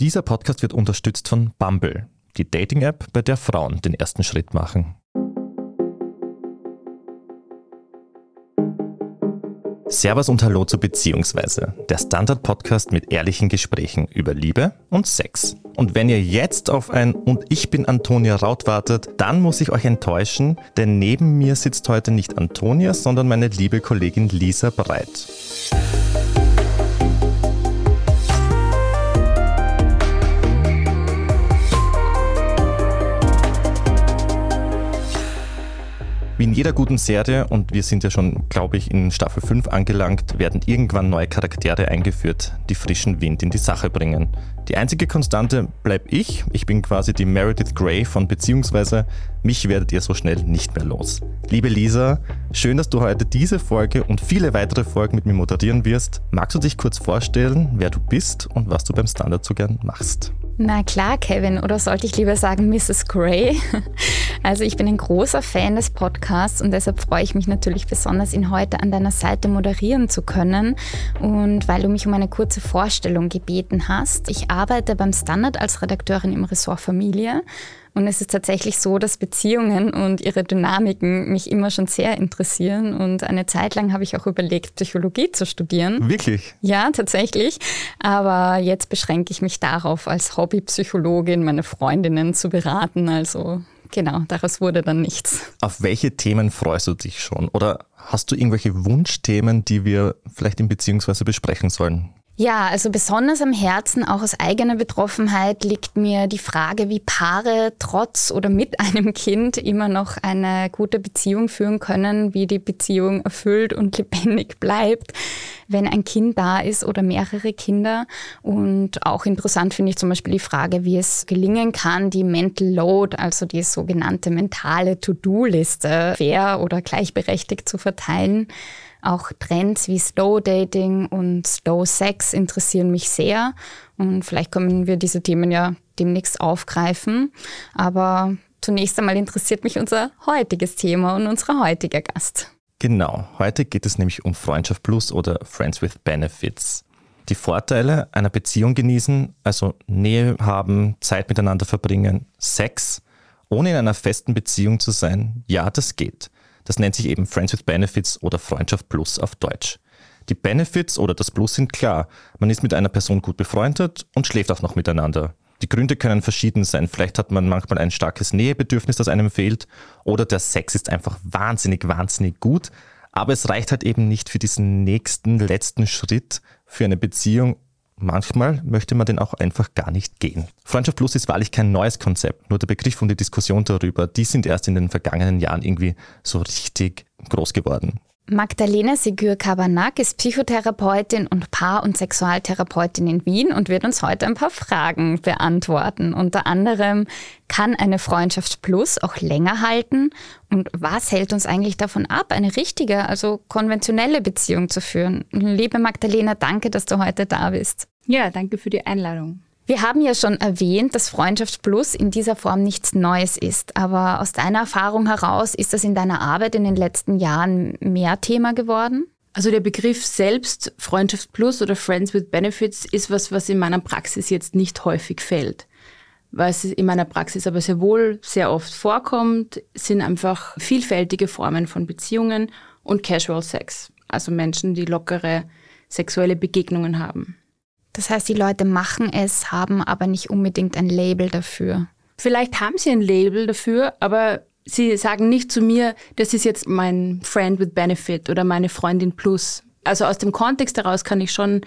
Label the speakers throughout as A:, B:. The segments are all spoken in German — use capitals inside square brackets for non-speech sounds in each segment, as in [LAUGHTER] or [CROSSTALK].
A: Dieser Podcast wird unterstützt von Bumble, die Dating-App, bei der Frauen den ersten Schritt machen. Servus und Hallo zu Beziehungsweise, der Standard-Podcast mit ehrlichen Gesprächen über Liebe und Sex. Und wenn ihr jetzt auf ein Und ich bin Antonia Raut wartet, dann muss ich euch enttäuschen, denn neben mir sitzt heute nicht Antonia, sondern meine liebe Kollegin Lisa Breit. In jeder guten Serie, und wir sind ja schon, glaube ich, in Staffel 5 angelangt, werden irgendwann neue Charaktere eingeführt, die frischen Wind in die Sache bringen. Die einzige Konstante bleib ich. Ich bin quasi die Meredith Grey von beziehungsweise mich werdet ihr so schnell nicht mehr los. Liebe Lisa, schön, dass du heute diese Folge und viele weitere Folgen mit mir moderieren wirst. Magst du dich kurz vorstellen, wer du bist und was du beim Standard so gern machst?
B: Na klar, Kevin, oder sollte ich lieber sagen Mrs. Grey? [LAUGHS] Also ich bin ein großer Fan des Podcasts und deshalb freue ich mich natürlich besonders, ihn heute an deiner Seite moderieren zu können. Und weil du mich um eine kurze Vorstellung gebeten hast, ich arbeite beim Standard als Redakteurin im Ressort Familie und es ist tatsächlich so, dass Beziehungen und ihre Dynamiken mich immer schon sehr interessieren. Und eine Zeit lang habe ich auch überlegt, Psychologie zu studieren.
A: Wirklich?
B: Ja, tatsächlich. Aber jetzt beschränke ich mich darauf, als Hobbypsychologin meine Freundinnen zu beraten. Also genau, daraus wurde dann nichts.
A: Auf welche Themen freust du dich schon? Oder hast du irgendwelche Wunschthemen, die wir vielleicht in Beziehungsweise besprechen sollen?
B: Ja, also besonders am Herzen, auch aus eigener Betroffenheit, liegt mir die Frage, wie Paare trotz oder mit [LAUGHS] einem Kind immer noch eine gute Beziehung führen können, wie die Beziehung erfüllt und lebendig bleibt, wenn ein Kind da ist oder mehrere Kinder. Und auch interessant finde ich zum Beispiel die Frage, wie es gelingen kann, die Mental Load, also die sogenannte mentale To-Do-Liste, fair oder gleichberechtigt zu verteilen. Auch Trends wie Slow Dating und Slow Sex interessieren mich sehr. Und vielleicht können wir diese Themen ja demnächst aufgreifen. Aber zunächst einmal interessiert mich unser heutiges Thema und unser heutiger Gast.
A: Genau, heute geht es nämlich um Freundschaft Plus oder Friends with Benefits. Die Vorteile einer Beziehung genießen, also Nähe haben, Zeit miteinander verbringen, Sex, ohne in einer festen Beziehung zu sein, ja, das geht. Das nennt sich eben Friends with Benefits oder Freundschaft Plus auf Deutsch. Die Benefits oder das Plus sind klar. Man ist mit einer Person gut befreundet und schläft auch noch miteinander. Die Gründe können verschieden sein. Vielleicht hat man manchmal ein starkes Nähebedürfnis, das einem fehlt, oder der Sex ist einfach wahnsinnig, wahnsinnig gut. Aber es reicht halt eben nicht für diesen nächsten, letzten Schritt für eine Beziehung Manchmal möchte man den auch einfach gar nicht gehen. Freundschaft Plus ist wahrlich kein neues Konzept, nur der Begriff und die Diskussion darüber, die sind erst in den vergangenen Jahren irgendwie so richtig groß geworden.
B: Magdalena Sigur-Kabanak ist Psychotherapeutin und Paar- und Sexualtherapeutin in Wien und wird uns heute ein paar Fragen beantworten. Unter anderem, kann eine Freundschaft Plus auch länger halten? Und was hält uns eigentlich davon ab, eine richtige, also konventionelle Beziehung zu führen? Liebe Magdalena, danke, dass du heute da bist.
C: Ja, danke für die Einladung.
B: Wir haben ja schon erwähnt, dass Freundschaft Plus in dieser Form nichts Neues ist. Aber aus deiner Erfahrung heraus, ist das in deiner Arbeit in den letzten Jahren mehr Thema geworden?
C: Also der Begriff selbst, Freundschaft Plus oder Friends with Benefits, ist was, was in meiner Praxis jetzt nicht häufig fällt. Was in meiner Praxis aber sehr wohl sehr oft vorkommt, sind einfach vielfältige Formen von Beziehungen und Casual Sex. Also Menschen, die lockere sexuelle Begegnungen haben.
B: Das heißt, die Leute machen es, haben aber nicht unbedingt ein Label dafür.
C: Vielleicht haben sie ein Label dafür, aber sie sagen nicht zu mir, das ist jetzt mein Friend with Benefit oder meine Freundin Plus. Also aus dem Kontext heraus kann ich schon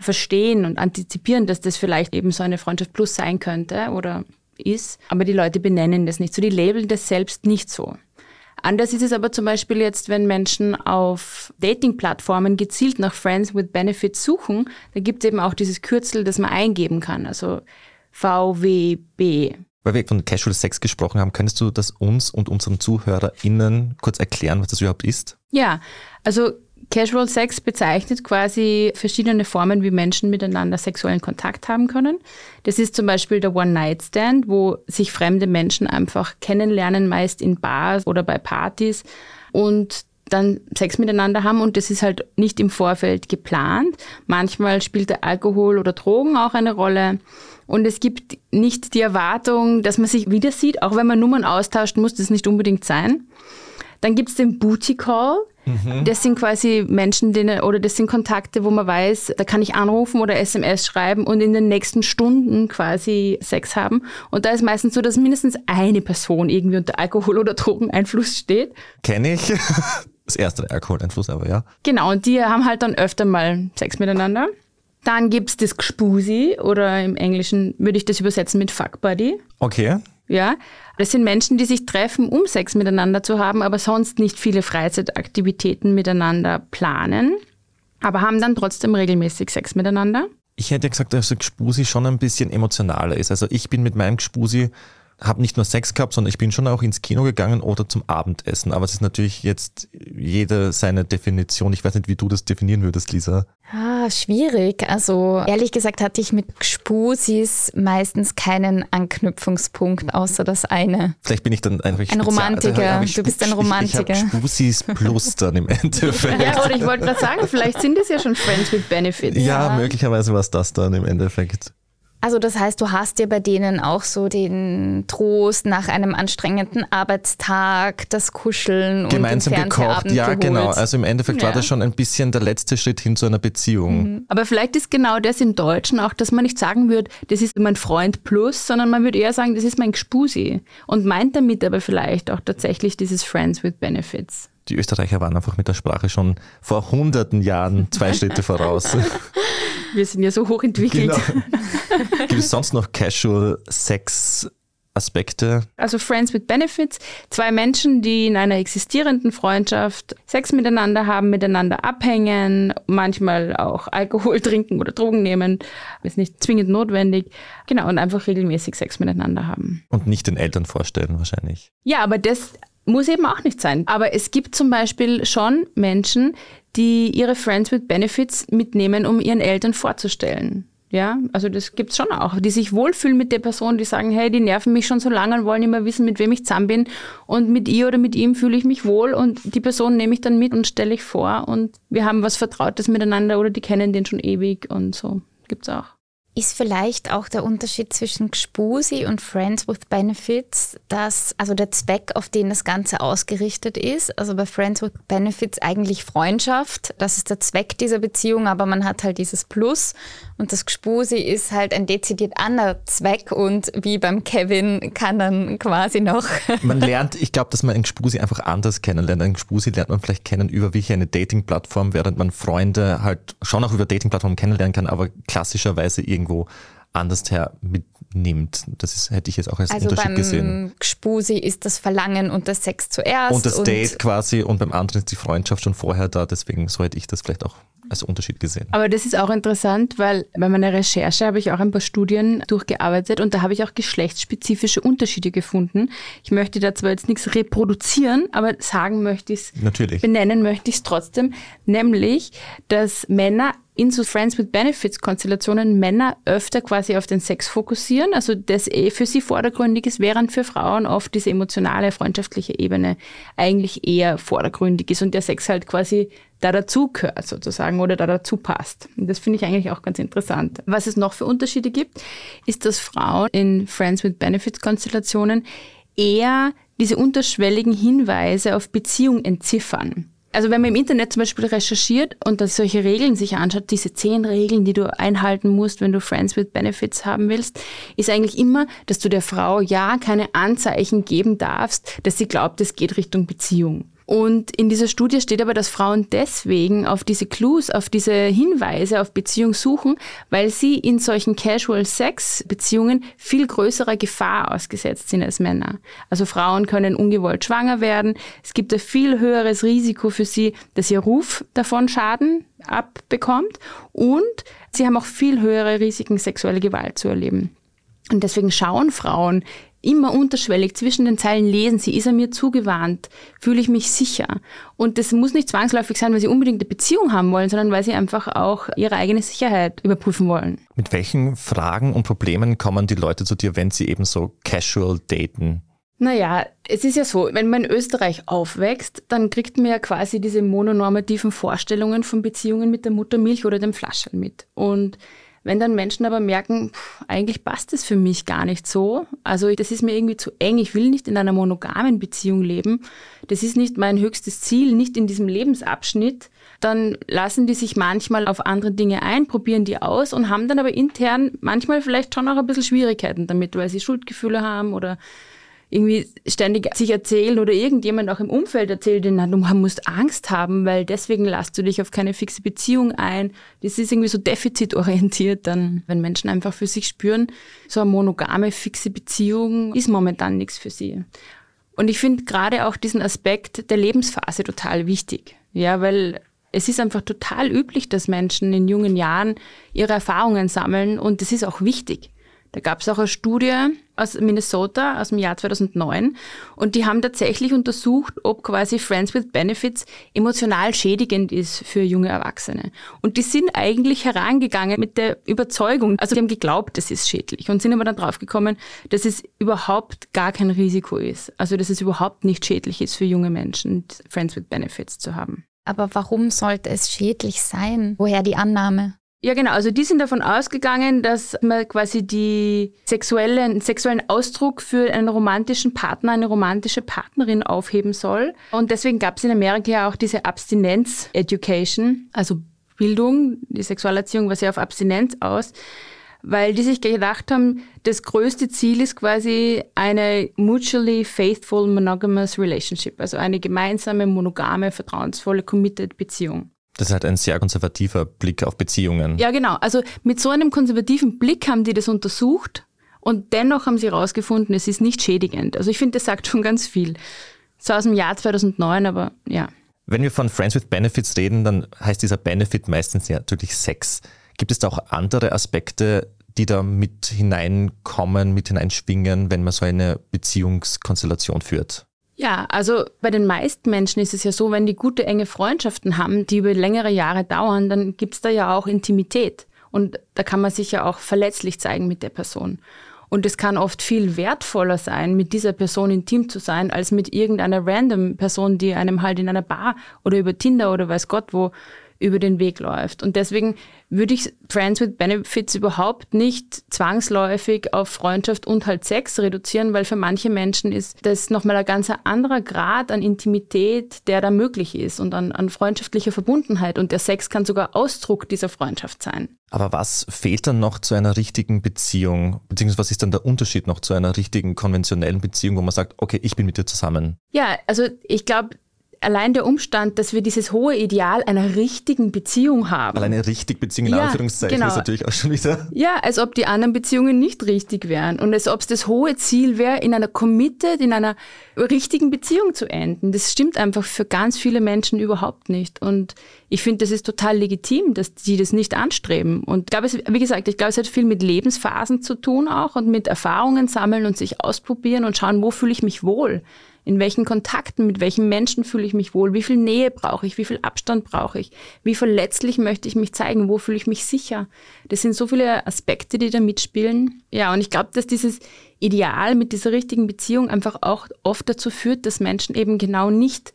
C: verstehen und antizipieren, dass das vielleicht eben so eine Freundschaft Plus sein könnte oder ist. Aber die Leute benennen das nicht so. Die labeln das selbst nicht so. Anders ist es aber zum Beispiel jetzt, wenn Menschen auf Dating-Plattformen gezielt nach Friends with Benefits suchen, da gibt es eben auch dieses Kürzel, das man eingeben kann, also VWB.
A: Weil wir von Casual Sex gesprochen haben, könntest du das uns und unseren ZuhörerInnen kurz erklären, was das überhaupt ist?
C: Ja, also Casual Sex bezeichnet quasi verschiedene Formen, wie Menschen miteinander sexuellen Kontakt haben können. Das ist zum Beispiel der One-Night-Stand, wo sich fremde Menschen einfach kennenlernen, meist in Bars oder bei Partys und dann Sex miteinander haben und das ist halt nicht im Vorfeld geplant. Manchmal spielt der Alkohol oder Drogen auch eine Rolle Und es gibt nicht die Erwartung, dass man sich wieder sieht, auch wenn man Nummern austauscht, muss das nicht unbedingt sein. Dann gibt es den Booty Call. Mhm. Das sind quasi Menschen, denen, oder das sind Kontakte, wo man weiß, da kann ich anrufen oder SMS schreiben und in den nächsten Stunden quasi Sex haben. Und da ist meistens so, dass mindestens eine Person irgendwie unter Alkohol- oder Drogeneinfluss steht.
A: Kenne ich. [LAUGHS] Das erste Alkoholeinfluss, aber ja.
C: Genau, und die haben halt dann öfter mal Sex miteinander. Dann gibt es das Gspusi oder im Englischen würde ich das übersetzen mit Fuck Buddy.
A: Okay.
C: Ja, das sind Menschen, die sich treffen, um Sex miteinander zu haben, aber sonst nicht viele Freizeitaktivitäten miteinander planen, aber haben dann trotzdem regelmäßig Sex miteinander.
A: Ich hätte gesagt, dass der Gspusi schon ein bisschen emotionaler ist. Also ich bin mit meinem Gspusi habe nicht nur Sex gehabt, sondern ich bin schon auch ins Kino gegangen oder zum Abendessen. Aber es ist natürlich jetzt jeder seine Definition. Ich weiß nicht, wie du das definieren würdest, Lisa.
B: Ah, schwierig. Also ehrlich gesagt hatte ich mit Spusis meistens keinen Anknüpfungspunkt, außer das eine.
A: Vielleicht bin ich dann einfach
B: ein Romantiker. Du bist ein Romantiker. Ich,
A: ich Spusis plus dann im [LAUGHS] Endeffekt.
C: Ja, oder ich wollte gerade sagen, vielleicht sind es ja schon Friends with Benefits.
A: Ja, ja. möglicherweise war es das dann im Endeffekt.
B: Also das heißt, du hast dir bei denen auch so den Trost nach einem anstrengenden Arbeitstag, das Kuscheln
A: Gemeinsam
B: und den
A: gekocht. Ja,
B: geholt.
A: genau. Also im Endeffekt ja. war das schon ein bisschen der letzte Schritt hin zu einer Beziehung. Mhm.
C: Aber vielleicht ist genau das im Deutschen auch, dass man nicht sagen würde, das ist mein Freund plus, sondern man würde eher sagen, das ist mein Gspusi. Und meint damit aber vielleicht auch tatsächlich dieses Friends with Benefits
A: die Österreicher waren einfach mit der Sprache schon vor hunderten Jahren zwei Schritte voraus. [LAUGHS]
C: Wir sind ja so hochentwickelt.
A: Genau. Gibt es sonst noch Casual Sex Aspekte?
C: Also Friends with Benefits, zwei Menschen, die in einer existierenden Freundschaft Sex miteinander haben, miteinander abhängen, manchmal auch Alkohol trinken oder Drogen nehmen, ist nicht zwingend notwendig. Genau, und einfach regelmäßig Sex miteinander haben.
A: Und nicht den Eltern vorstellen wahrscheinlich.
C: Ja, aber das muss eben auch nicht sein. Aber es gibt zum Beispiel schon Menschen, die ihre Friends with Benefits mitnehmen, um ihren Eltern vorzustellen. Ja, also das gibt es schon auch, die sich wohlfühlen mit der Person, die sagen, hey, die nerven mich schon so lange und wollen immer wissen, mit wem ich zusammen bin. Und mit ihr oder mit ihm fühle ich mich wohl und die Person nehme ich dann mit und stelle ich vor und wir haben was Vertrautes miteinander oder die kennen den schon ewig und so. Gibt's auch.
B: Ist vielleicht auch der Unterschied zwischen Gspusi und Friends with Benefits, dass also der Zweck, auf den das Ganze ausgerichtet ist. Also bei Friends with Benefits eigentlich Freundschaft, das ist der Zweck dieser Beziehung, aber man hat halt dieses Plus und das Gspusi ist halt ein dezidiert anderer Zweck und wie beim Kevin kann dann quasi noch. [LAUGHS]
A: Man lernt, ich glaube, dass man ein Gspusi einfach anders kennenlernt. Ein Gspusi lernt man vielleicht kennen über wie eine Dating-Plattform, während man Freunde halt schon auch über Dating-Plattformen kennenlernen kann, aber klassischerweise irgendwie irgendwo anders her mitnimmt. Das ist, hätte ich jetzt auch als also Unterschied beim gesehen.
B: Spusi ist das Verlangen und das Sex zuerst.
A: Und das Date quasi und beim anderen ist die Freundschaft schon vorher da, deswegen so hätte ich das vielleicht auch als Unterschied gesehen.
C: Aber das ist auch interessant, weil bei meiner Recherche habe ich auch ein paar Studien durchgearbeitet und da habe ich auch geschlechtsspezifische Unterschiede gefunden. Ich möchte da zwar jetzt nichts reproduzieren, aber sagen möchte ich es, benennen möchte ich es trotzdem, nämlich, dass Männer in so Friends with Benefits Konstellationen Männer öfter quasi auf den Sex fokussieren, also das eh für sie vordergründig ist, während für Frauen oft diese emotionale, freundschaftliche Ebene eigentlich eher vordergründig ist und der Sex halt quasi da dazu gehört sozusagen oder da dazu passt. Und das finde ich eigentlich auch ganz interessant. Was es noch für Unterschiede gibt, ist, dass Frauen in Friends with Benefits Konstellationen eher diese unterschwelligen Hinweise auf Beziehung entziffern. Also wenn man im Internet zum Beispiel recherchiert und das solche Regeln sich anschaut, diese zehn Regeln, die du einhalten musst, wenn du Friends with Benefits haben willst, ist eigentlich immer, dass du der Frau ja keine Anzeichen geben darfst, dass sie glaubt, es geht Richtung Beziehung. Und in dieser Studie steht aber, dass Frauen deswegen auf diese Clues, auf diese Hinweise auf Beziehung suchen, weil sie in solchen Casual Sex Beziehungen viel größerer Gefahr ausgesetzt sind als Männer. Also Frauen können ungewollt schwanger werden. Es gibt ein viel höheres Risiko für sie, dass ihr Ruf davon Schaden abbekommt und sie haben auch viel höhere Risiken, sexuelle Gewalt zu erleben. Und deswegen schauen Frauen immer unterschwellig zwischen den Zeilen lesen sie, ist er mir zugewandt, fühle ich mich sicher. Und das muss nicht zwangsläufig sein, weil sie unbedingt eine Beziehung haben wollen, sondern weil sie einfach auch ihre eigene Sicherheit überprüfen wollen.
A: Mit welchen Fragen und Problemen kommen die Leute zu dir, wenn sie eben so casual daten?
C: Naja, es ist ja so, wenn man in Österreich aufwächst, dann kriegt man ja quasi diese mononormativen Vorstellungen von Beziehungen mit der Muttermilch oder dem Flaschel mit. Und Wenn dann Menschen aber merken, eigentlich passt es für mich gar nicht so, also das ist mir irgendwie zu eng, ich will nicht in einer monogamen Beziehung leben, das ist nicht mein höchstes Ziel, nicht in diesem Lebensabschnitt, dann lassen die sich manchmal auf andere Dinge ein, probieren die aus und haben dann aber intern manchmal vielleicht schon auch ein bisschen Schwierigkeiten damit, weil sie Schuldgefühle haben oder irgendwie ständig sich erzählen oder irgendjemand auch im Umfeld erzählt, du musst Angst haben, weil deswegen lässt du dich auf keine fixe Beziehung ein. Das ist irgendwie so defizitorientiert dann, wenn Menschen einfach für sich spüren, so eine monogame, fixe Beziehung ist momentan nichts für sie. Und ich finde gerade auch diesen Aspekt der Lebensphase total wichtig. Ja, weil es ist einfach total üblich, dass Menschen in jungen Jahren ihre Erfahrungen sammeln und das ist auch wichtig. Da gab es auch eine Studie aus Minnesota aus dem Jahr 2009 und die haben tatsächlich untersucht, ob quasi Friends with Benefits emotional schädigend ist für junge Erwachsene. Und die sind eigentlich herangegangen mit der Überzeugung, also die haben geglaubt, das ist schädlich und sind aber dann draufgekommen, dass es überhaupt gar kein Risiko ist. Also dass es überhaupt nicht schädlich ist für junge Menschen, Friends with Benefits zu haben.
B: Aber warum sollte es schädlich sein? Woher die Annahme?
C: Ja, genau. Also die sind davon ausgegangen, dass man quasi die sexuellen, sexuellen Ausdruck für einen romantischen Partner, eine romantische Partnerin aufheben soll. Und deswegen gab es in Amerika ja auch diese Abstinenz-Education, also Bildung, die Sexualerziehung war sehr auf Abstinenz aus, weil die sich gedacht haben, das größte Ziel ist quasi eine mutually faithful monogamous relationship, also eine gemeinsame, monogame, vertrauensvolle, committed Beziehung.
A: Das ist halt ein sehr konservativer Blick auf Beziehungen.
C: Ja, genau. Also mit so einem konservativen Blick haben die das untersucht und dennoch haben sie herausgefunden, es ist nicht schädigend. Also ich finde, das sagt schon ganz viel. So aus dem Jahr 2009, aber ja.
A: Wenn wir von Friends with Benefits reden, dann heißt dieser Benefit meistens ja natürlich Sex. Gibt es da auch andere Aspekte, die da mit hineinkommen, mit hineinschwingen, wenn man so eine Beziehungskonstellation führt?
C: Ja, also bei den meisten Menschen ist es ja so, wenn die gute enge Freundschaften haben, die über längere Jahre dauern, dann gibt's da ja auch Intimität. Und da kann man sich ja auch verletzlich zeigen mit der Person. Und es kann oft viel wertvoller sein, mit dieser Person intim zu sein, als mit irgendeiner random Person, die einem halt in einer Bar oder über Tinder oder weiß Gott wo über den Weg läuft. Und deswegen würde ich Friends with Benefits überhaupt nicht zwangsläufig auf Freundschaft und halt Sex reduzieren, weil für manche Menschen ist das nochmal ein ganz anderer Grad an Intimität, der da möglich ist und an, an freundschaftlicher Verbundenheit. Und der Sex kann sogar Ausdruck dieser Freundschaft sein.
A: Aber was fehlt dann noch zu einer richtigen Beziehung? Beziehungsweise was ist dann der Unterschied noch zu einer richtigen konventionellen Beziehung, wo man sagt, okay, ich bin mit dir zusammen?
C: Ja, also ich glaube, allein der Umstand, dass wir dieses hohe Ideal einer richtigen Beziehung haben.
A: Weil eine richtige Beziehung in ja, Anführungszeichen genau. ist natürlich auch schon wieder.
C: Ja, als ob die anderen Beziehungen nicht richtig wären und als ob es das hohe Ziel wäre, in einer committed, in einer richtigen Beziehung zu enden. Das stimmt einfach für ganz viele Menschen überhaupt nicht. Und ich finde, das ist total legitim, dass die das nicht anstreben. Und ich glaube, es, wie gesagt, ich glaube, es hat viel mit Lebensphasen zu tun auch und mit Erfahrungen sammeln und sich ausprobieren und schauen, wo fühle ich mich wohl in welchen Kontakten, mit welchen Menschen fühle ich mich wohl, wie viel Nähe brauche ich, wie viel Abstand brauche ich, wie verletzlich möchte ich mich zeigen, wo fühle ich mich sicher. Das sind so viele Aspekte, die da mitspielen. Ja, und ich glaube, dass dieses Ideal mit dieser richtigen Beziehung einfach auch oft dazu führt, dass Menschen eben genau nicht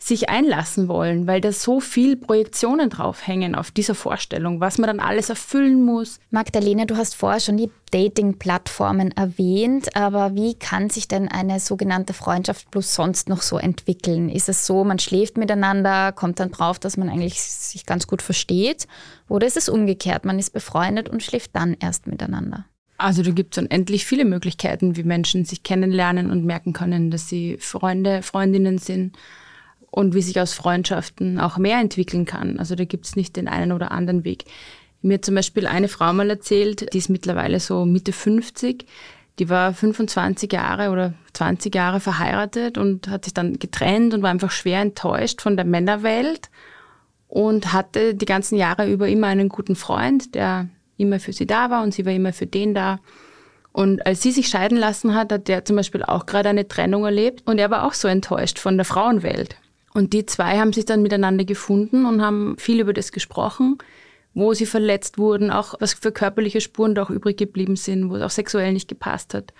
C: sich einlassen wollen, weil da so viel Projektionen draufhängen auf dieser Vorstellung, was man dann alles erfüllen muss.
B: Magdalena, du hast vorher schon die Dating-Plattformen erwähnt, aber wie kann sich denn eine sogenannte Freundschaft plus sonst noch so entwickeln? Ist es so, man schläft miteinander, kommt dann drauf, dass man eigentlich sich ganz gut versteht? Oder ist es umgekehrt, man ist befreundet und schläft dann erst miteinander?
C: Also da gibt es unendlich viele Möglichkeiten, wie Menschen sich kennenlernen und merken können, dass sie Freunde, Freundinnen sind und wie sich aus Freundschaften auch mehr entwickeln kann. Also da gibt es nicht den einen oder anderen Weg. Mir hat zum Beispiel eine Frau mal erzählt, die ist mittlerweile so Mitte 50, die war 25 Jahre oder 20 Jahre verheiratet und hat sich dann getrennt und war einfach schwer enttäuscht von der Männerwelt und hatte die ganzen Jahre über immer einen guten Freund, der immer für sie da war und sie war immer für den da. Und als sie sich scheiden lassen hat, hat der zum Beispiel auch gerade eine Trennung erlebt und er war auch so enttäuscht von der Frauenwelt. Und die zwei haben sich dann miteinander gefunden und haben viel über das gesprochen, wo sie verletzt wurden, auch was für körperliche Spuren da auch übrig geblieben sind, wo es auch sexuell nicht gepasst hat.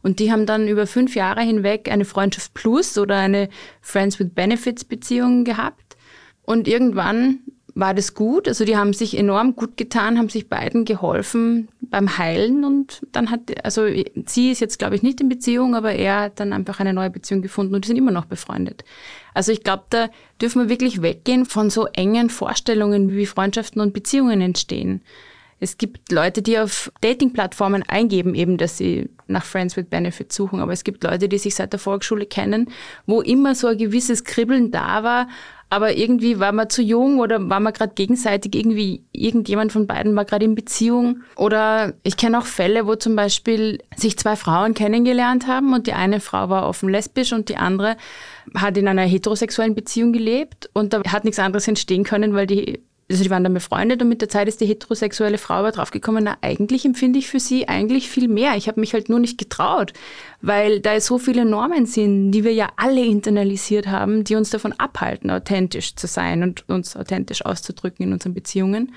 C: Und die haben dann über fünf Jahre hinweg eine Freundschaft Plus oder eine Friends with Benefits Beziehung gehabt. Und irgendwann war das gut. Also die haben sich enorm gut getan, haben sich beiden geholfen beim Heilen und dann hat, also sie ist jetzt glaube ich nicht in Beziehung, aber er hat dann einfach eine neue Beziehung gefunden und die sind immer noch befreundet. Also ich glaube, da dürfen wir wirklich weggehen von so engen Vorstellungen, wie Freundschaften und Beziehungen entstehen. Es gibt Leute, die auf Dating-Plattformen eingeben, eben, dass sie nach Friends with Benefits suchen. Aber es gibt Leute, die sich seit der Volksschule kennen, wo immer so ein gewisses Kribbeln da war. Aber irgendwie war man zu jung oder war man gerade gegenseitig irgendwie, irgendjemand von beiden war gerade in Beziehung. Oder ich kenne auch Fälle, wo zum Beispiel sich zwei Frauen kennengelernt haben und die eine Frau war offen lesbisch und die andere hat in einer heterosexuellen Beziehung gelebt und da hat nichts anderes entstehen können, weil die also die waren dann befreundet und mit der Zeit ist die heterosexuelle Frau aber draufgekommen, na eigentlich empfinde ich für sie eigentlich viel mehr. Ich habe mich halt nur nicht getraut, weil da so viele Normen sind, die wir ja alle internalisiert haben, die uns davon abhalten, authentisch zu sein und uns authentisch auszudrücken in unseren Beziehungen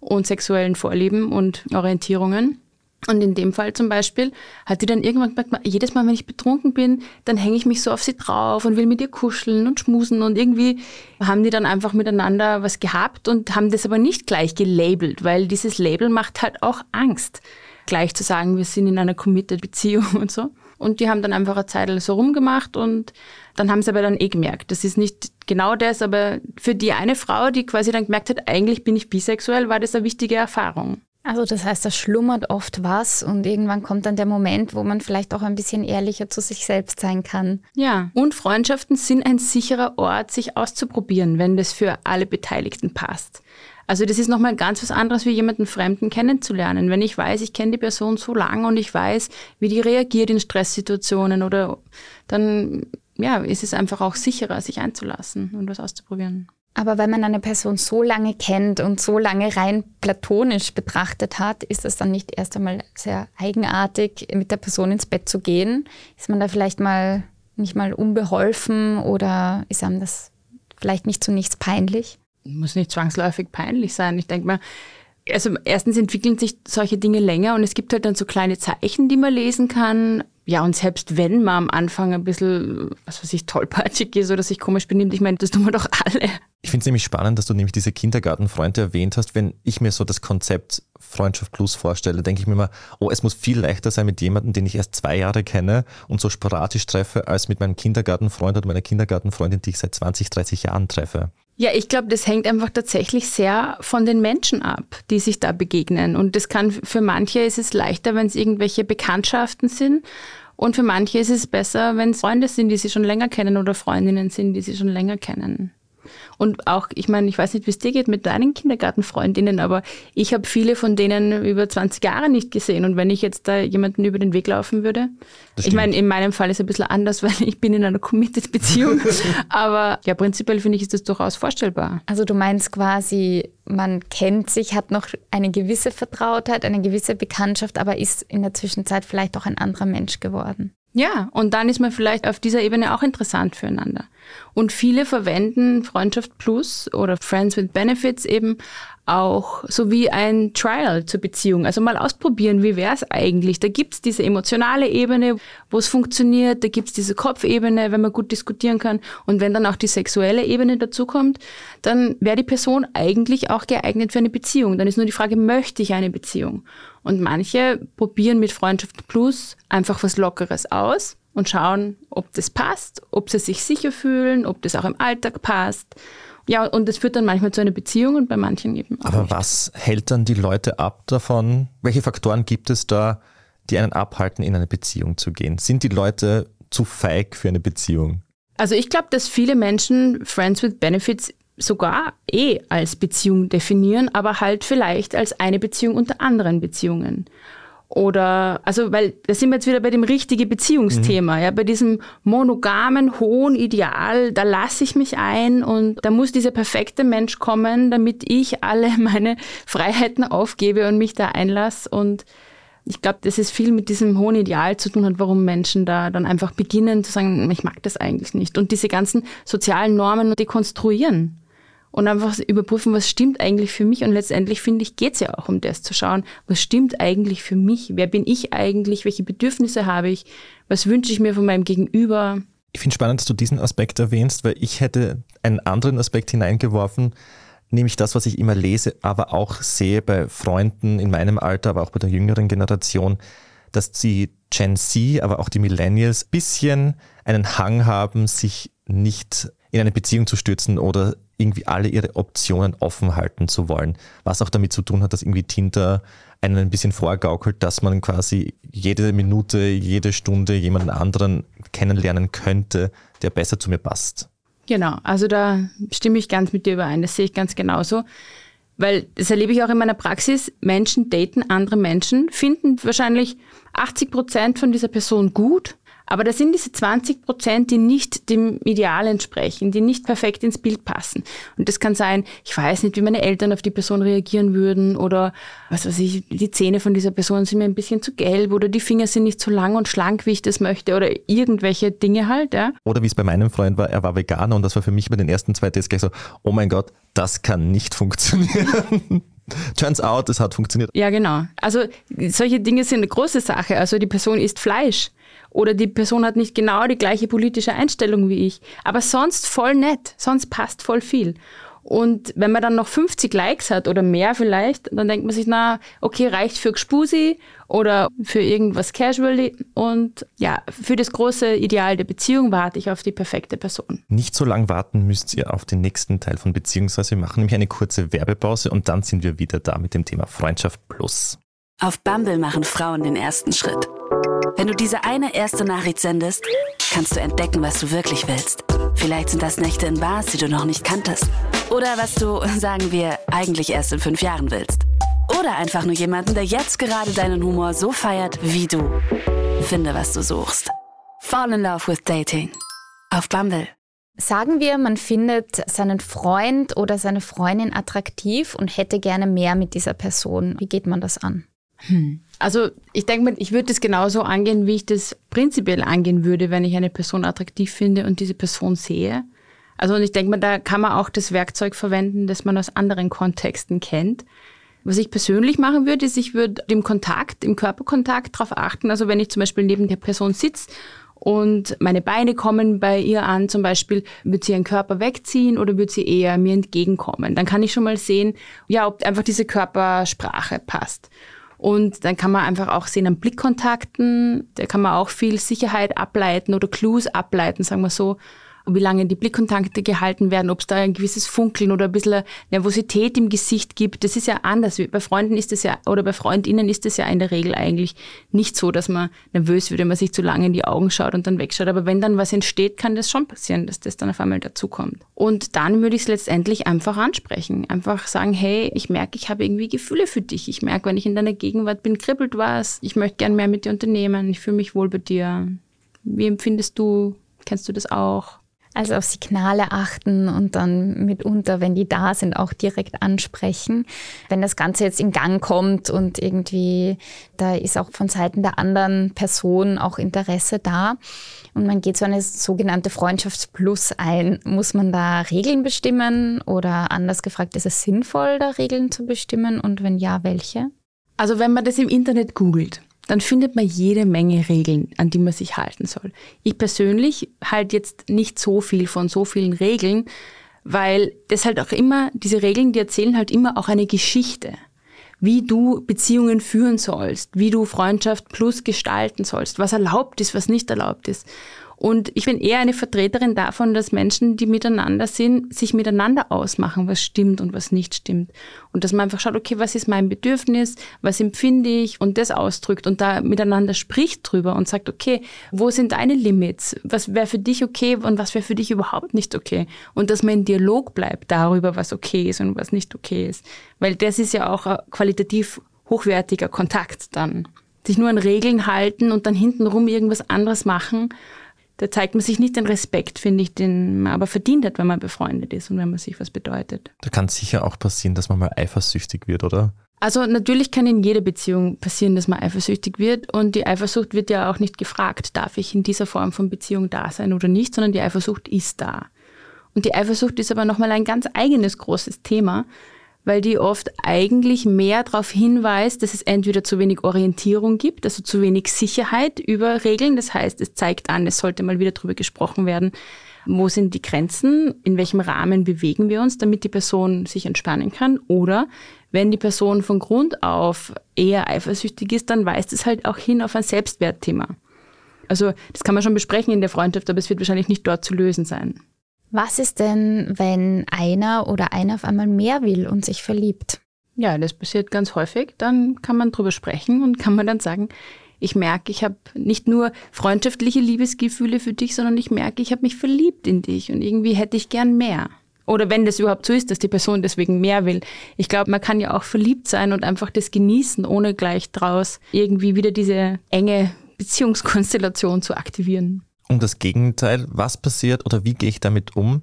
C: und sexuellen Vorlieben und Orientierungen. Und in dem Fall zum Beispiel hat die dann irgendwann gesagt, jedes Mal, wenn ich betrunken bin, dann hänge ich mich so auf sie drauf und will mit ihr kuscheln und schmusen. Und irgendwie haben die dann einfach miteinander was gehabt und haben das aber nicht gleich gelabelt, weil dieses Label macht halt auch Angst. Gleich zu sagen, wir sind in einer committed Beziehung [LAUGHS] und so. Und die haben dann einfach eine Zeit so rumgemacht und dann haben sie aber dann eh gemerkt, das ist nicht genau das, aber für die eine Frau, die quasi dann gemerkt hat, eigentlich bin ich bisexuell, war das eine wichtige Erfahrung.
B: Also das heißt, da schlummert oft was und irgendwann kommt dann der Moment, wo man vielleicht auch ein bisschen ehrlicher zu sich selbst sein kann.
C: Ja, und Freundschaften sind ein sicherer Ort, sich auszuprobieren, wenn das für alle Beteiligten passt. Also das ist nochmal ganz was anderes, wie jemanden Fremden kennenzulernen. Wenn ich weiß, ich kenne die Person so lange und ich weiß, wie die reagiert in Stresssituationen oder dann ja, ist es einfach auch sicherer, sich einzulassen und was auszuprobieren.
B: Aber wenn man eine Person so lange kennt und so lange rein platonisch betrachtet hat, ist es dann nicht erst einmal sehr eigenartig, mit der Person ins Bett zu gehen? Ist man da vielleicht mal nicht mal unbeholfen oder ist einem das vielleicht nicht zu nichts peinlich?
C: Muss nicht zwangsläufig peinlich sein. Ich denke mal, also erstens entwickeln sich solche Dinge länger und es gibt halt dann so kleine Zeichen, die man lesen kann. Ja, und selbst wenn man am Anfang ein bisschen, was weiß ich, tollpatschig ist oder sich komisch benimmt, ich meine, das tun wir doch alle.
A: Ich finde es nämlich spannend, dass du nämlich diese Kindergartenfreunde erwähnt hast. Wenn ich mir so das Konzept Freundschaft Plus vorstelle, denke ich mir immer, oh, es muss viel leichter sein mit jemandem, den ich erst zwei Jahre kenne und so sporadisch treffe, als mit meinem Kindergartenfreund oder meiner Kindergartenfreundin, die ich seit 20, 30 Jahren treffe.
C: Ja, ich glaube, das hängt einfach tatsächlich sehr von den Menschen ab, die sich da begegnen. Und das kann für manche ist es leichter, wenn es irgendwelche Bekanntschaften sind. Und für manche ist es besser, wenn es Freunde sind, die sie schon länger kennen oder Freundinnen sind, die sie schon länger kennen. Und auch, ich meine, ich weiß nicht, wie es dir geht mit deinen Kindergartenfreundinnen, aber ich habe viele von denen über 20 Jahre nicht gesehen. Und wenn ich jetzt da jemanden über den Weg laufen würde, ich meine, in meinem Fall ist es ein bisschen anders, [LAUGHS] weil ich bin in einer Committed-Beziehung. [LAUGHS] aber ja, prinzipiell finde ich, ist das durchaus vorstellbar.
B: Also du meinst quasi, man kennt sich, hat noch eine gewisse Vertrautheit, eine gewisse Bekanntschaft, aber ist in der Zwischenzeit vielleicht auch ein anderer Mensch geworden.
C: Ja, und dann ist man vielleicht auf dieser Ebene auch interessant füreinander. Und viele verwenden Freundschaft Plus oder Friends with Benefits eben auch so wie ein Trial zur Beziehung. Also mal ausprobieren, wie wäre es eigentlich. Da gibt's diese emotionale Ebene, wo es funktioniert, da gibt's diese Kopfebene, wenn man gut diskutieren kann. Und wenn dann auch die sexuelle Ebene dazukommt, dann wäre die Person eigentlich auch geeignet für eine Beziehung. Dann ist nur die Frage, möchte ich eine Beziehung? Und manche probieren mit Freundschaft Plus einfach was Lockeres aus und schauen, ob das passt, ob sie sich sicher fühlen, ob das auch im Alltag passt. Ja, und das führt dann manchmal zu einer Beziehung und bei manchen eben
A: auch. Aber nicht. was hält dann die Leute ab davon? Welche Faktoren gibt es da, die einen abhalten, in eine Beziehung zu gehen? Sind die Leute zu feig für eine Beziehung?
C: Also ich glaube, dass viele Menschen Friends with Benefits sogar eh als Beziehung definieren, aber halt vielleicht als eine Beziehung unter anderen Beziehungen. Oder, also, weil da sind wir jetzt wieder bei dem richtigen Beziehungsthema, mhm. ja, bei diesem monogamen, hohen Ideal, da lasse ich mich ein und da muss dieser perfekte Mensch kommen, damit ich alle [LAUGHS] meine Freiheiten aufgebe und mich da einlasse. Und ich glaube, dass es viel mit diesem hohen Ideal zu tun hat, warum Menschen da dann einfach beginnen zu sagen, ich mag das eigentlich nicht. Und diese ganzen sozialen Normen dekonstruieren und einfach überprüfen, was stimmt eigentlich für mich. Und letztendlich finde ich, geht es ja auch um das zu schauen, was stimmt eigentlich für mich? Wer bin ich eigentlich? Welche Bedürfnisse habe ich? Was wünsche ich mir von meinem Gegenüber?
A: Ich finde spannend, dass du diesen Aspekt erwähnst, weil ich hätte einen anderen Aspekt hineingeworfen. nämlich das, was ich immer lese, aber auch sehe bei Freunden in meinem Alter, aber auch bei der jüngeren Generation, dass die Gen Z, aber auch die Millennials bisschen einen Hang haben, sich nicht in eine Beziehung zu stürzen oder irgendwie alle ihre Optionen offen halten zu wollen. Was auch damit zu tun hat, dass irgendwie Tinder einen ein bisschen vorgaukelt, dass man quasi jede Minute, jede Stunde jemanden anderen kennenlernen könnte, der besser zu mir passt.
C: Genau, also da stimme ich ganz mit dir überein, das sehe ich ganz genauso. Weil das erlebe ich auch in meiner Praxis. Menschen daten andere Menschen, finden wahrscheinlich 80 Prozent von dieser Person gut aber das sind diese 20 Prozent, die nicht dem Ideal entsprechen, die nicht perfekt ins Bild passen. Und das kann sein, ich weiß nicht, wie meine Eltern auf die Person reagieren würden oder was weiß ich, die Zähne von dieser Person sind mir ein bisschen zu gelb oder die Finger sind nicht so lang und schlank, wie ich das möchte oder irgendwelche Dinge halt, ja.
A: Oder wie es bei meinem Freund war, er war Veganer und das war für mich bei den ersten zwei Tests gleich so, oh mein Gott, das kann nicht funktionieren. [LAUGHS] Turns out, es hat funktioniert.
C: Ja, genau. Also solche Dinge sind eine große Sache. Also die Person isst Fleisch oder die Person hat nicht genau die gleiche politische Einstellung wie ich. Aber sonst voll nett, sonst passt voll viel. Und wenn man dann noch 50 Likes hat oder mehr vielleicht, dann denkt man sich, na, okay, reicht für Gspusi oder für irgendwas casually. Und ja, für das große Ideal der Beziehung warte ich auf die perfekte Person.
A: Nicht so lange warten müsst ihr auf den nächsten Teil von Beziehungsweise. Wir machen nämlich eine kurze Werbepause und dann sind wir wieder da mit dem Thema Freundschaft Plus.
D: Auf Bumble machen Frauen den ersten Schritt. Wenn du diese eine erste Nachricht sendest, kannst du entdecken, was du wirklich willst. Vielleicht sind das Nächte in Bars, die du noch nicht kanntest. Oder was du, [LAUGHS] sagen wir, eigentlich erst in fünf Jahren willst. Oder einfach nur jemanden, der jetzt gerade deinen Humor so feiert wie du. Finde, was du suchst. Fall in Love with Dating. Auf Bumble.
B: Sagen wir, man findet seinen Freund oder seine Freundin attraktiv und hätte gerne mehr mit dieser Person. Wie geht man das an?
C: Hm. Also ich denke mal, ich würde das genauso angehen, wie ich das prinzipiell angehen würde, wenn ich eine Person attraktiv finde und diese Person sehe. Also und ich denke mal, da kann man auch das Werkzeug verwenden, das man aus anderen Kontexten kennt. Was ich persönlich machen würde, ist, ich würde im Kontakt, im Körperkontakt darauf achten. Also wenn ich zum Beispiel neben der Person sitze und meine Beine kommen bei ihr an, zum Beispiel, wird sie ihren Körper wegziehen oder wird sie eher mir entgegenkommen? Dann kann ich schon mal sehen, ja, ob einfach diese Körpersprache passt. Und dann kann man einfach auch sehen an Blickkontakten, da kann man auch viel Sicherheit ableiten oder Clues ableiten, sagen wir so wie lange die Blickkontakte gehalten werden, ob es da ein gewisses Funkeln oder ein bisschen Nervosität im Gesicht gibt. Das ist ja anders. Bei Freunden ist es ja, oder bei Freundinnen ist es ja in der Regel eigentlich nicht so, dass man nervös wird, wenn man sich zu lange in die Augen schaut und dann wegschaut. Aber wenn dann was entsteht, kann das schon passieren, dass das dann auf einmal dazukommt. Und dann würde ich es letztendlich einfach ansprechen. Einfach sagen, hey, ich merke, ich habe irgendwie Gefühle für dich. Ich merke, wenn ich in deiner Gegenwart bin, kribbelt was. Ich möchte gern mehr mit dir unternehmen. Ich fühle mich wohl bei dir. Wie empfindest du? Kennst du das auch?
B: Also auf Signale achten und dann mitunter, wenn die da sind, auch direkt ansprechen. Wenn das Ganze jetzt in Gang kommt und irgendwie da ist auch von Seiten der anderen Person auch Interesse da und man geht so eine sogenannte Freundschaftsplus ein, muss man da Regeln bestimmen oder anders gefragt, ist es sinnvoll, da Regeln zu bestimmen und wenn ja, welche?
C: Also wenn man das im Internet googelt, dann findet man jede Menge Regeln, an die man sich halten soll. Ich persönlich halte jetzt nicht so viel von so vielen Regeln, weil das halt auch immer, diese Regeln, die erzählen halt immer auch eine Geschichte. Wie du Beziehungen führen sollst, wie du Freundschaft plus gestalten sollst, was erlaubt ist, was nicht erlaubt ist. Und ich bin eher eine Vertreterin davon, dass Menschen, die miteinander sind, sich miteinander ausmachen, was stimmt und was nicht stimmt. Und dass man einfach schaut, okay, was ist mein Bedürfnis, was empfinde ich und das ausdrückt und da miteinander spricht drüber und sagt, okay, wo sind deine Limits? Was wäre für dich okay und was wäre für dich überhaupt nicht okay? Und dass man in Dialog bleibt darüber, was okay ist und was nicht okay ist. Weil das ist ja auch ein qualitativ hochwertiger Kontakt dann. Sich nur an Regeln halten und dann hintenrum irgendwas anderes machen, da zeigt man sich nicht den Respekt, finde ich, den man aber verdient hat, wenn man befreundet ist und wenn man sich was bedeutet.
A: Da kann es sicher auch passieren, dass man mal eifersüchtig wird, oder?
C: Also natürlich kann in jeder Beziehung passieren, dass man eifersüchtig wird und die Eifersucht wird ja auch nicht gefragt, darf ich in dieser Form von Beziehung da sein oder nicht, sondern die Eifersucht ist da. Und die Eifersucht ist aber nochmal ein ganz eigenes großes Thema, weil die oft eigentlich mehr darauf hinweist, dass es entweder zu wenig Orientierung gibt, also zu wenig Sicherheit über Regeln. Das heißt, es zeigt an, es sollte mal wieder darüber gesprochen werden, wo sind die Grenzen, in welchem Rahmen bewegen wir uns, damit die Person sich entspannen kann. Oder wenn die Person von Grund auf eher eifersüchtig ist, dann weist es halt auch hin auf ein Selbstwertthema. Also das kann man schon besprechen in der Freundschaft, aber es wird wahrscheinlich nicht dort zu lösen sein.
B: Was ist denn, wenn einer oder einer auf einmal mehr will und sich verliebt?
C: Ja, das passiert ganz häufig. Dann kann man drüber sprechen und kann man dann sagen, ich merke, ich habe nicht nur freundschaftliche Liebesgefühle für dich, sondern ich merke, ich habe mich verliebt in dich und irgendwie hätte ich gern mehr. Oder wenn das überhaupt so ist, dass die Person deswegen mehr will. Ich glaube, man kann ja auch verliebt sein und einfach das genießen, ohne gleich draus irgendwie wieder diese enge Beziehungskonstellation zu aktivieren.
A: Um das Gegenteil, was passiert oder wie gehe ich damit um,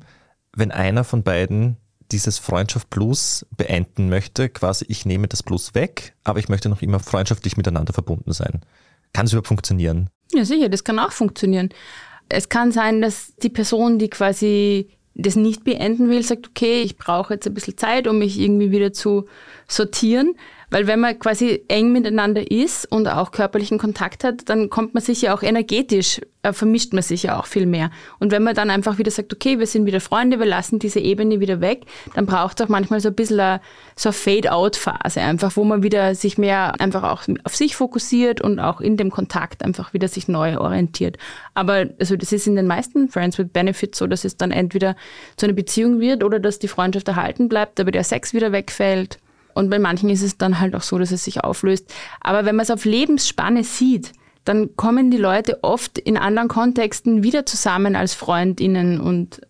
A: wenn einer von beiden dieses Freundschaft Plus beenden möchte, quasi ich nehme das Plus weg, aber ich möchte noch immer freundschaftlich miteinander verbunden sein. Kann es überhaupt funktionieren?
C: Ja, sicher, das kann auch funktionieren. Es kann sein, dass die Person, die quasi das nicht beenden will, sagt, okay, ich brauche jetzt ein bisschen Zeit, um mich irgendwie wieder zu sortieren. Weil wenn man quasi eng miteinander ist und auch körperlichen Kontakt hat, dann kommt man sich ja auch energetisch, äh, vermischt man sich ja auch viel mehr. Und wenn man dann einfach wieder sagt, okay, wir sind wieder Freunde, wir lassen diese Ebene wieder weg, dann braucht es auch manchmal so ein bisschen eine, so eine Fade-out-Phase, einfach, wo man wieder sich mehr einfach auch auf sich fokussiert und auch in dem Kontakt einfach wieder sich neu orientiert. Aber also das ist in den meisten Friends with Benefits so, dass es dann entweder zu einer Beziehung wird oder dass die Freundschaft erhalten bleibt, aber der Sex wieder wegfällt und bei manchen ist es dann halt auch so, dass es sich auflöst. Aber wenn man es auf Lebensspanne sieht, dann kommen die Leute oft in anderen Kontexten wieder zusammen als Freundinnen und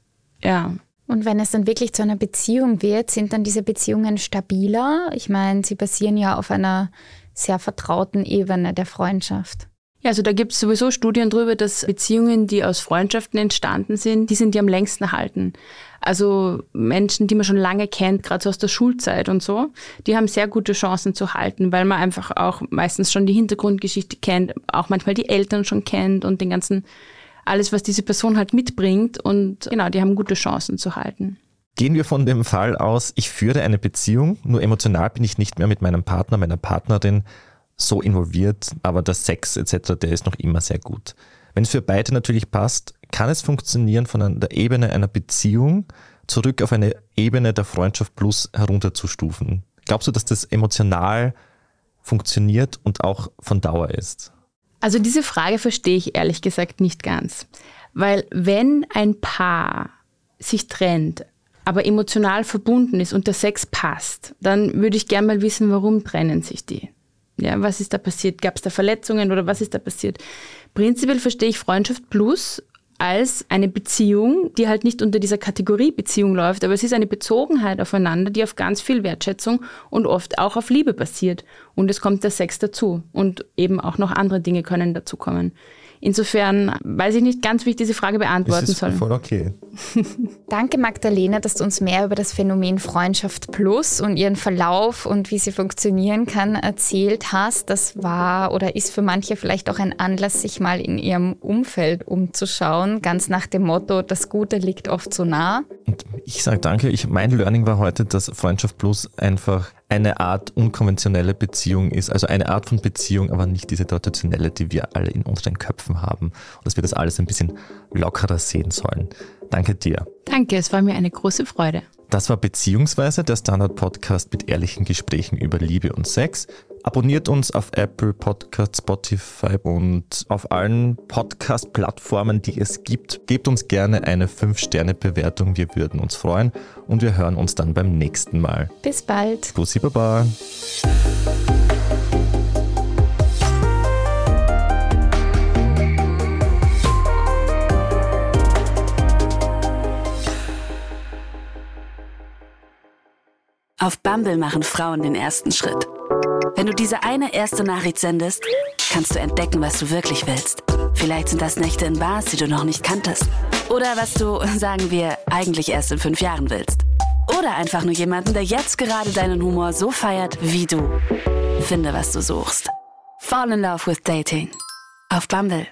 C: ja.
B: Und wenn es dann wirklich zu einer Beziehung wird, sind dann diese Beziehungen stabiler? Ich meine, sie basieren ja auf einer sehr vertrauten Ebene der Freundschaft.
C: Ja, also da gibt es sowieso Studien darüber, dass Beziehungen, die aus Freundschaften entstanden sind, die sind die am längsten halten. Also Menschen, die man schon lange kennt, gerade so aus der Schulzeit und so, die haben sehr gute Chancen zu halten, weil man einfach auch meistens schon die Hintergrundgeschichte kennt, auch manchmal die Eltern schon kennt und den ganzen, alles, was diese Person halt mitbringt. Und genau, die haben gute Chancen zu halten.
A: Gehen wir von dem Fall aus, ich führe eine Beziehung, nur emotional bin ich nicht mehr mit meinem Partner, meiner Partnerin so involviert, aber der Sex etc., der ist noch immer sehr gut. Wenn es für beide natürlich passt, kann es funktionieren, von der Ebene einer Beziehung zurück auf eine Ebene der Freundschaft plus herunterzustufen. Glaubst du, dass das emotional funktioniert und auch von Dauer ist?
C: Also diese Frage verstehe ich ehrlich gesagt nicht ganz. Weil wenn ein Paar sich trennt, aber emotional verbunden ist und der Sex passt, dann würde ich gerne mal wissen, warum trennen sich die? Ja, was ist da passiert? Gab es da Verletzungen oder was ist da passiert? Prinzipiell verstehe ich Freundschaft Plus als eine Beziehung, die halt nicht unter dieser Kategorie Beziehung läuft, aber es ist eine Bezogenheit aufeinander, die auf ganz viel Wertschätzung und oft auch auf Liebe basiert. Und es kommt der Sex dazu und eben auch noch andere Dinge können dazukommen. Insofern weiß ich nicht ganz, wie ich diese Frage beantworten
A: das ist
C: soll.
A: Voll okay. [LAUGHS]
B: Danke, Magdalena, dass du uns mehr über das Phänomen Freundschaft Plus und ihren Verlauf und wie sie funktionieren kann erzählt hast. Das war oder ist für manche vielleicht auch ein Anlass, sich mal in ihrem Umfeld umzuschauen, ganz nach dem Motto, das Gute liegt oft so nah.
A: Und ich sage danke. Ich, mein Learning war heute, dass Freundschaft Plus einfach eine Art unkonventionelle Beziehung ist, also eine Art von Beziehung, aber nicht diese traditionelle, die wir alle in unseren Köpfen haben. Und dass wir das alles ein bisschen lockerer sehen sollen. Danke dir.
C: Danke, es war mir eine große Freude.
A: Das war Beziehungsweise der Standard-Podcast mit ehrlichen Gesprächen über Liebe und Sex. Abonniert uns auf Apple Podcast, Spotify und auf allen Podcast-Plattformen, die es gibt. Gebt uns gerne eine 5-Sterne-Bewertung, wir würden uns freuen und wir hören uns dann beim nächsten Mal.
B: Bis bald.
A: Bussi Baba.
D: Auf Bumble machen Frauen den ersten Schritt. Wenn du diese eine erste Nachricht sendest, kannst du entdecken, was du wirklich willst. Vielleicht sind das Nächte in Bars, die du noch nicht kanntest. Oder was du, [LAUGHS] sagen wir, eigentlich erst in fünf Jahren willst. Oder einfach nur jemanden, der jetzt gerade deinen Humor so feiert wie du. Finde, was du suchst. Fall in Love with Dating. Auf Bumble.